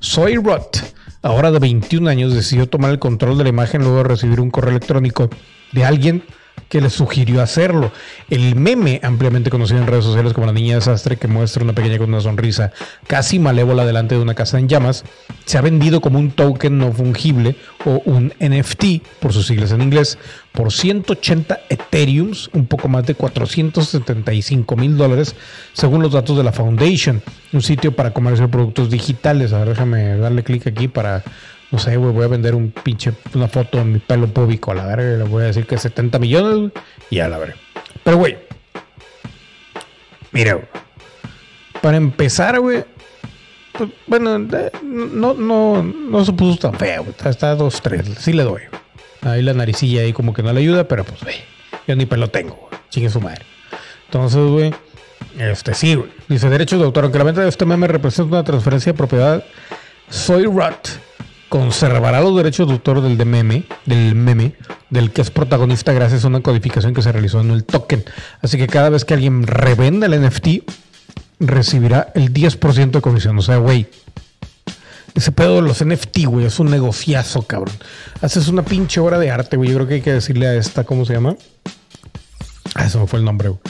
soy Rot. Ahora de 21 años decidió tomar el control de la imagen luego de recibir un correo electrónico de alguien que le sugirió hacerlo. El meme, ampliamente conocido en redes sociales como la niña desastre, que muestra una pequeña con una sonrisa casi malévola delante de una casa en llamas, se ha vendido como un token no fungible o un NFT, por sus siglas en inglés, por 180 Ethereums, un poco más de 475 mil dólares, según los datos de la Foundation, un sitio para comercio de productos digitales. A ver, déjame darle clic aquí para no sé, güey, voy a vender un pinche, una foto de mi pelo público a la verga le voy a decir que 70 millones, y a la verga. Pero, güey, mira, para empezar, güey, pues, bueno, no, no, no se puso tan feo, güey, está, está dos, tres, sí le doy. Ahí la naricilla ahí como que no le ayuda, pero pues, güey, yo ni pelo tengo, güey, chingue su madre. Entonces, güey, este sí, güey. Dice derechos de autor, aunque la venta de este meme representa una transferencia de propiedad, soy Rot conservará los derechos de autor del de meme, del meme, del que es protagonista gracias a una codificación que se realizó en el token. Así que cada vez que alguien revenda el NFT, recibirá el 10% de comisión. O sea, güey, ese pedo de los NFT, güey, es un negociazo, cabrón. Haces una pinche obra de arte, güey. Yo creo que hay que decirle a esta, ¿cómo se llama? Ah, eso me fue el nombre, güey.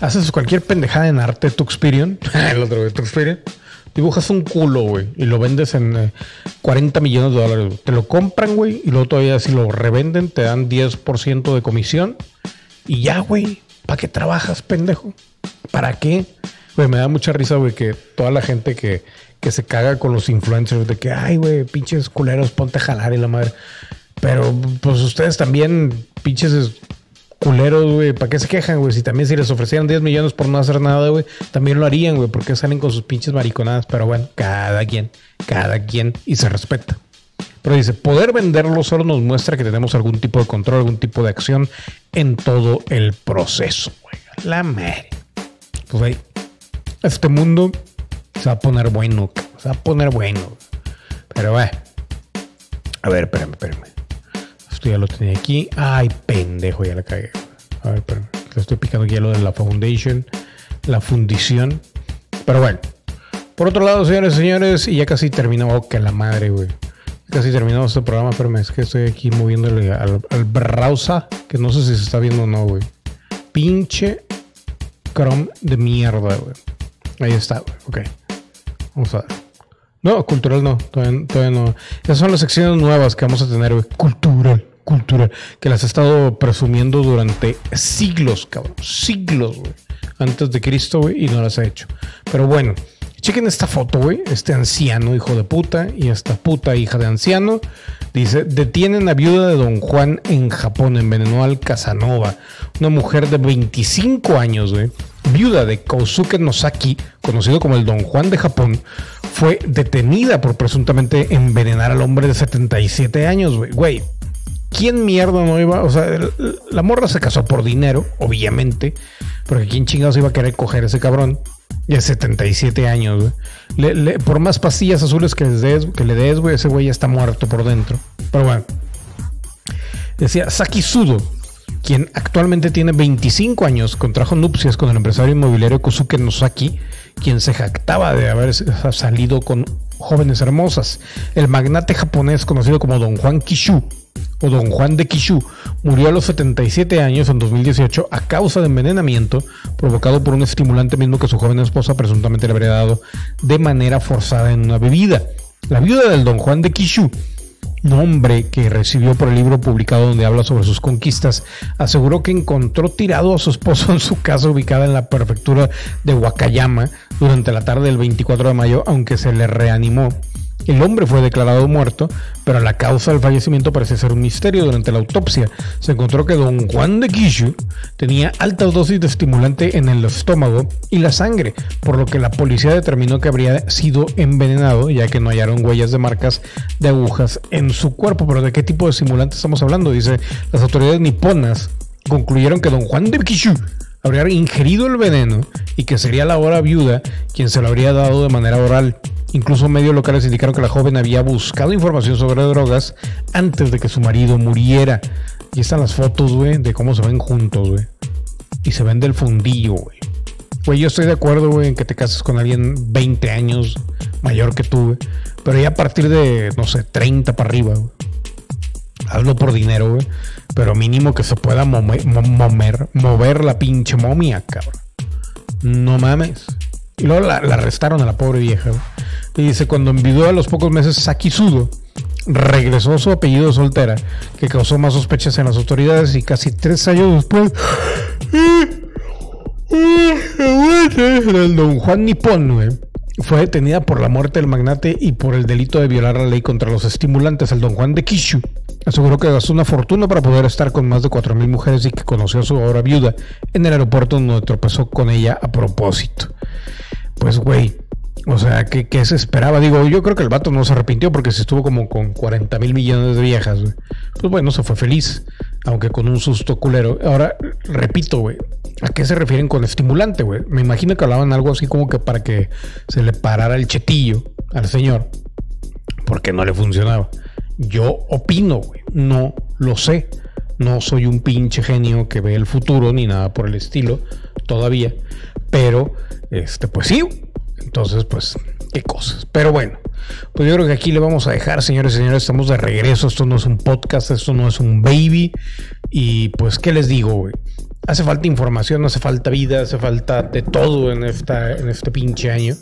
Haces cualquier pendejada en arte, Tuxperion. el otro, Tuxperion. Dibujas un culo, güey, y lo vendes en eh, 40 millones de dólares. güey. Te lo compran, güey, y luego todavía si lo revenden te dan 10% de comisión. Y ya, güey, ¿para qué trabajas, pendejo? ¿Para qué? Me da mucha risa, güey, que toda la gente que, que se caga con los influencers de que, ay, güey, pinches culeros, ponte a jalar y la madre. Pero, pues ustedes también, pinches es- culeros, güey, ¿para qué se quejan, güey? Si también si les ofrecieran 10 millones por no hacer nada, güey, también lo harían, güey, porque salen con sus pinches mariconadas. Pero bueno, cada quien, cada quien y se respeta. Pero dice, poder venderlo solo nos muestra que tenemos algún tipo de control, algún tipo de acción en todo el proceso, güey. La madre. Pues, güey, este mundo se va a poner bueno, se va a poner bueno. Pero, güey. A ver, espérame, espérame. Esto ya lo tenía aquí. Ay, pendejo, ya la cagué. A ver. Le estoy picando aquí a lo de la foundation, la fundición. Pero bueno. Por otro lado, señores señores, y ya casi terminó. Oh, que la madre, güey. Casi terminamos este programa. Espérame, es que estoy aquí moviéndole al, al browser, que no sé si se está viendo o no, güey. Pinche Chrome de mierda, güey. Ahí está, güey. Ok. Vamos a ver. No, cultural no. Todavía, todavía no. Esas son las secciones nuevas que vamos a tener, güey. Cultural, cultural. Que las he estado presumiendo durante siglos, cabrón. Siglos, güey. Antes de Cristo, güey. Y no las he hecho. Pero bueno. Chequen esta foto, güey. Este anciano, hijo de puta, y esta puta hija de anciano. Dice, detienen a viuda de Don Juan en Japón, envenenó al Casanova. Una mujer de 25 años, güey. Viuda de Kosuke Nosaki, conocido como el Don Juan de Japón, fue detenida por presuntamente envenenar al hombre de 77 años. Güey, ¿quién mierda no iba? O sea, la morra se casó por dinero, obviamente, porque ¿quién chingados iba a querer coger ese cabrón? Ya 77 años, güey. Le- le- por más pastillas azules que, des, que le des, güey, ese güey ya está muerto por dentro. Pero bueno. Decía Saki Sudo, quien actualmente tiene 25 años, contrajo nupcias con el empresario inmobiliario Kosuke Nosaki, quien se jactaba de haber salido con jóvenes hermosas. El magnate japonés conocido como Don Juan Kishu o Don Juan de Kishu murió a los 77 años en 2018 a causa de envenenamiento provocado por un estimulante mismo que su joven esposa presuntamente le habría dado de manera forzada en una bebida. La viuda del Don Juan de Kishu nombre que recibió por el libro publicado donde habla sobre sus conquistas, aseguró que encontró tirado a su esposo en su casa ubicada en la prefectura de Wakayama durante la tarde del 24 de mayo, aunque se le reanimó. El hombre fue declarado muerto, pero la causa del fallecimiento parece ser un misterio. Durante la autopsia se encontró que don Juan de Kishu tenía altas dosis de estimulante en el estómago y la sangre, por lo que la policía determinó que habría sido envenenado, ya que no hallaron huellas de marcas de agujas en su cuerpo. Pero ¿de qué tipo de estimulante estamos hablando? Dice, las autoridades niponas concluyeron que don Juan de Kishu habría ingerido el veneno y que sería la hora viuda quien se lo habría dado de manera oral. Incluso medios locales indicaron que la joven había buscado información sobre drogas antes de que su marido muriera. Y están las fotos, güey, de cómo se ven juntos, güey. Y se ven del fundillo, güey. Güey, yo estoy de acuerdo, güey, en que te cases con alguien 20 años mayor que tú, güey. Pero ya a partir de, no sé, 30 para arriba, güey. Hazlo por dinero, güey. Pero mínimo que se pueda mover la pinche momia, cabrón. No mames. Y luego la, la arrestaron a la pobre vieja, güey. Y dice, cuando envidió a los pocos meses Saki Sudo, regresó su apellido soltera, que causó más sospechas en las autoridades y casi tres años después... El don Juan Nipón, fue detenida por la muerte del magnate y por el delito de violar la ley contra los estimulantes. El don Juan de Kishu aseguró que gastó una fortuna para poder estar con más de 4.000 mujeres y que conoció a su ahora viuda en el aeropuerto donde tropezó con ella a propósito. Pues, güey, o sea, ¿qué, se esperaba? Digo, yo creo que el vato no se arrepintió porque se estuvo como con 40 mil millones de viejas, güey. Pues bueno, se fue feliz, aunque con un susto culero. Ahora, repito, güey, ¿a qué se refieren con estimulante, güey? Me imagino que hablaban algo así como que para que se le parara el chetillo al señor, porque no le funcionaba. Yo opino, güey, no lo sé. No soy un pinche genio que ve el futuro ni nada por el estilo todavía, pero este, pues sí. Entonces, pues, qué cosas. Pero bueno, pues yo creo que aquí le vamos a dejar, señores y señores. Estamos de regreso. Esto no es un podcast, esto no es un baby. Y pues, ¿qué les digo, güey? Hace falta información, hace falta vida, hace falta de todo en, esta, en este pinche año.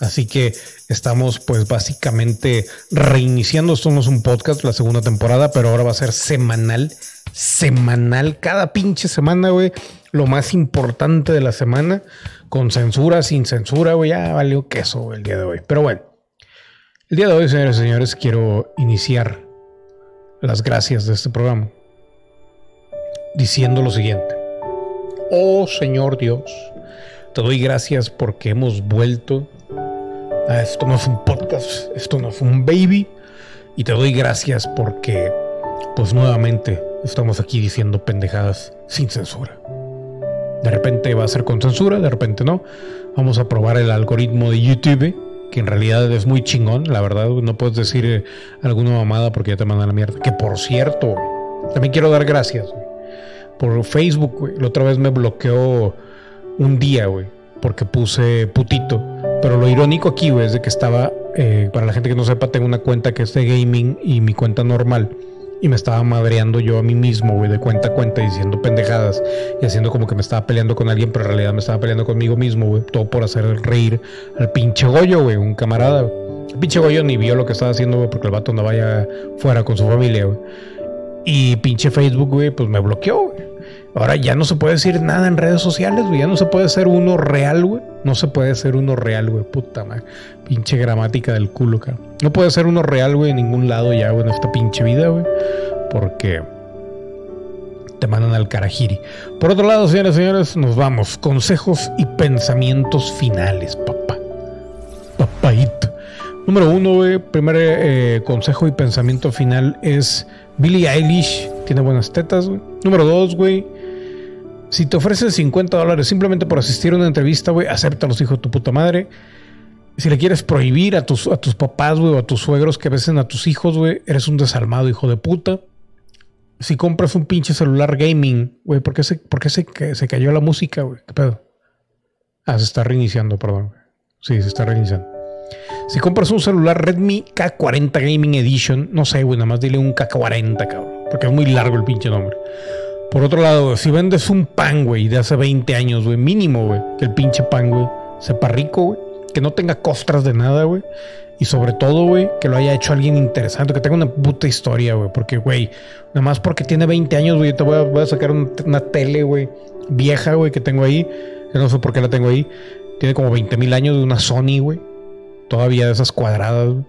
Así que estamos pues básicamente reiniciando. Esto no es un podcast, la segunda temporada, pero ahora va a ser semanal. Semanal, cada pinche semana, güey. Lo más importante de la semana. Con censura, sin censura, güey. Ya valió queso el día de hoy. Pero bueno. El día de hoy, señores y señores, quiero iniciar las gracias de este programa. Diciendo lo siguiente. Oh Señor Dios, te doy gracias porque hemos vuelto Ah, esto no es un podcast, esto no es un baby. Y te doy gracias porque, pues nuevamente, estamos aquí diciendo pendejadas sin censura. De repente va a ser con censura, de repente no. Vamos a probar el algoritmo de YouTube, que en realidad es muy chingón, la verdad. No puedes decir eh, alguna mamada porque ya te mandan la mierda. Que por cierto, también quiero dar gracias por Facebook. güey. La otra vez me bloqueó un día, güey, porque puse putito. Pero lo irónico aquí, es de que estaba, eh, para la gente que no sepa, tengo una cuenta que es de gaming y mi cuenta normal. Y me estaba madreando yo a mí mismo, güey, de cuenta a cuenta, diciendo pendejadas y haciendo como que me estaba peleando con alguien, pero en realidad me estaba peleando conmigo mismo, güey. Todo por hacer reír al pinche Goyo, güey, un camarada. El pinche Goyo ni vio lo que estaba haciendo, güey, porque el vato no vaya fuera con su familia, güey. Y pinche Facebook, güey, pues me bloqueó, güey. Ahora ya no se puede decir nada en redes sociales, güey. Ya no se puede ser uno real, güey. No se puede ser uno real, güey. Puta madre. Pinche gramática del culo, cara. No puede ser uno real, güey, en ningún lado ya, güey, en esta pinche vida, güey. Porque te mandan al carajiri. Por otro lado, señores señores, nos vamos. Consejos y pensamientos finales, papá. Papaito. Número uno, güey. Primer eh, consejo y pensamiento final es Billie Eilish. Tiene buenas tetas, güey. Número dos, güey. Si te ofreces 50 dólares simplemente por asistir a una entrevista, güey, acéptalos, hijo de tu puta madre. Si le quieres prohibir a tus, a tus papás, güey, o a tus suegros que besen a tus hijos, güey, eres un desalmado, hijo de puta. Si compras un pinche celular gaming, güey, ¿por qué, se, se, se cayó la música, güey? ¿Qué pedo? Ah, se está reiniciando, perdón. Sí, se está reiniciando. Si compras un celular Redmi K40 Gaming Edition, no sé, güey, nada más dile un K40, cabrón. Porque es muy largo el pinche nombre. Por otro lado, si vendes un pan, güey, de hace 20 años, güey, mínimo, güey, que el pinche pan, güey, sepa rico, güey, que no tenga costras de nada, güey. Y sobre todo, güey, que lo haya hecho alguien interesante, que tenga una puta historia, güey. Porque, güey, nada más porque tiene 20 años, güey, te voy a, sacar un- una tele, güey, vieja, güey, que tengo ahí. Que no sé por qué la tengo ahí. Tiene como 20 mil años de una Sony, güey. Todavía de esas cuadradas, güey.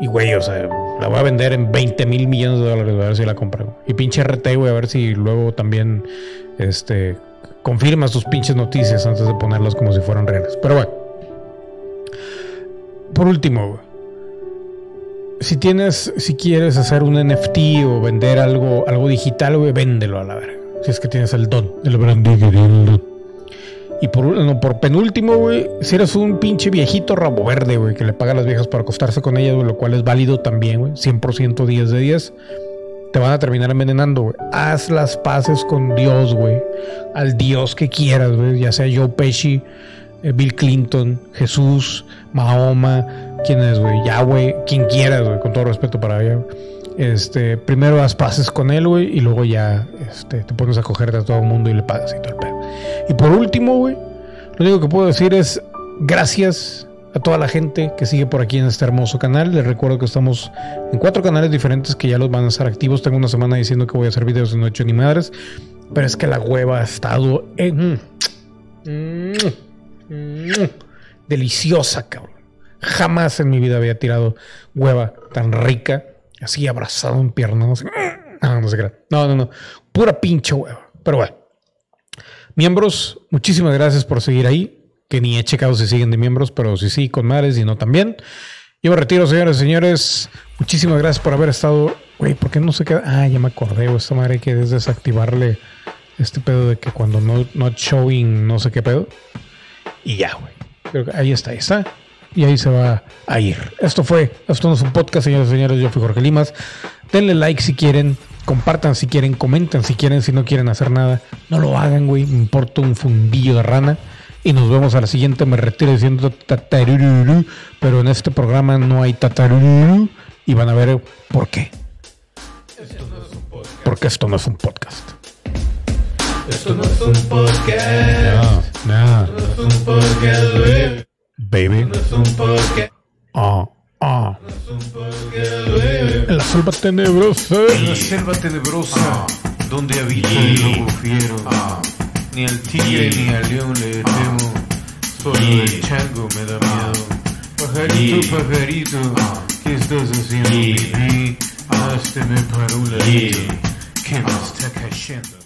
Y, güey, o sea, la voy a vender en 20 mil millones de dólares, a ver si la compro. Y pinche RT, güey, a ver si luego también, este, confirmas tus pinches noticias antes de ponerlas como si fueran reales. Pero bueno. Por último. Si tienes, si quieres hacer un NFT o vender algo, algo digital, güey, véndelo a la verga. Si es que tienes el don, el branding, el don. Y por, no, por penúltimo, güey, si eres un pinche viejito rabo verde, güey, que le paga a las viejas para acostarse con ellas, lo cual es válido también, güey, 100% 10 de 10, te van a terminar envenenando, güey. Haz las paces con Dios, güey. Al Dios que quieras, güey, ya sea Joe Pesci, eh, Bill Clinton, Jesús, Mahoma, quién es, güey, Yahweh, quien quieras, güey, con todo respeto para ella. güey. Este, primero haz paces con él, güey, y luego ya este, te pones a cogerte a todo el mundo y le pagas y todo el pedo. Y por último, güey, lo único que puedo decir es gracias a toda la gente que sigue por aquí en este hermoso canal. Les recuerdo que estamos en cuatro canales diferentes que ya los van a estar activos. Tengo una semana diciendo que voy a hacer videos y no he hecho ni madres. Pero es que la hueva ha estado en... Deliciosa, cabrón. Jamás en mi vida había tirado hueva tan rica, así abrazado en piernas. No, no se crea. No, no, no. Pura pinche hueva. Pero bueno. Miembros, muchísimas gracias por seguir ahí. Que ni he checado si siguen de miembros, pero si sí, con madres y no también. Yo me retiro, señores y señores. Muchísimas gracias por haber estado. Güey, ¿por qué no se queda? Ah, ya me acordé. güey, Esta madre hay que desactivarle este pedo de que cuando no not showing no sé qué pedo. Y ya, güey. Ahí está, ahí está. Y ahí se va a ir. Esto fue, esto no es un podcast, señores y señores. Yo fui Jorge Limas. Denle like si quieren, compartan si quieren, comenten si quieren, si no quieren hacer nada. No lo hagan, güey. Me importa un fundillo de rana. Y nos vemos a la siguiente. Me retiro diciendo tatarururu. Pero en este programa no hay tatarururu. Y van a ver por qué. Porque esto no es un podcast. Esto no es un podcast. No, no. Es un podcast, güey. Baby. No es un podcast. Ah, ah. Un podcast, güey. En la selva tenebrosa. En la selva tenebrosa, donde habita el lobo fiero, ni al tigre ni al león le temo, solo el chango me da miedo. Pajarito, pajarito, ¿qué estás haciendo, pipí? Hazte me ladito, que me está cayendo.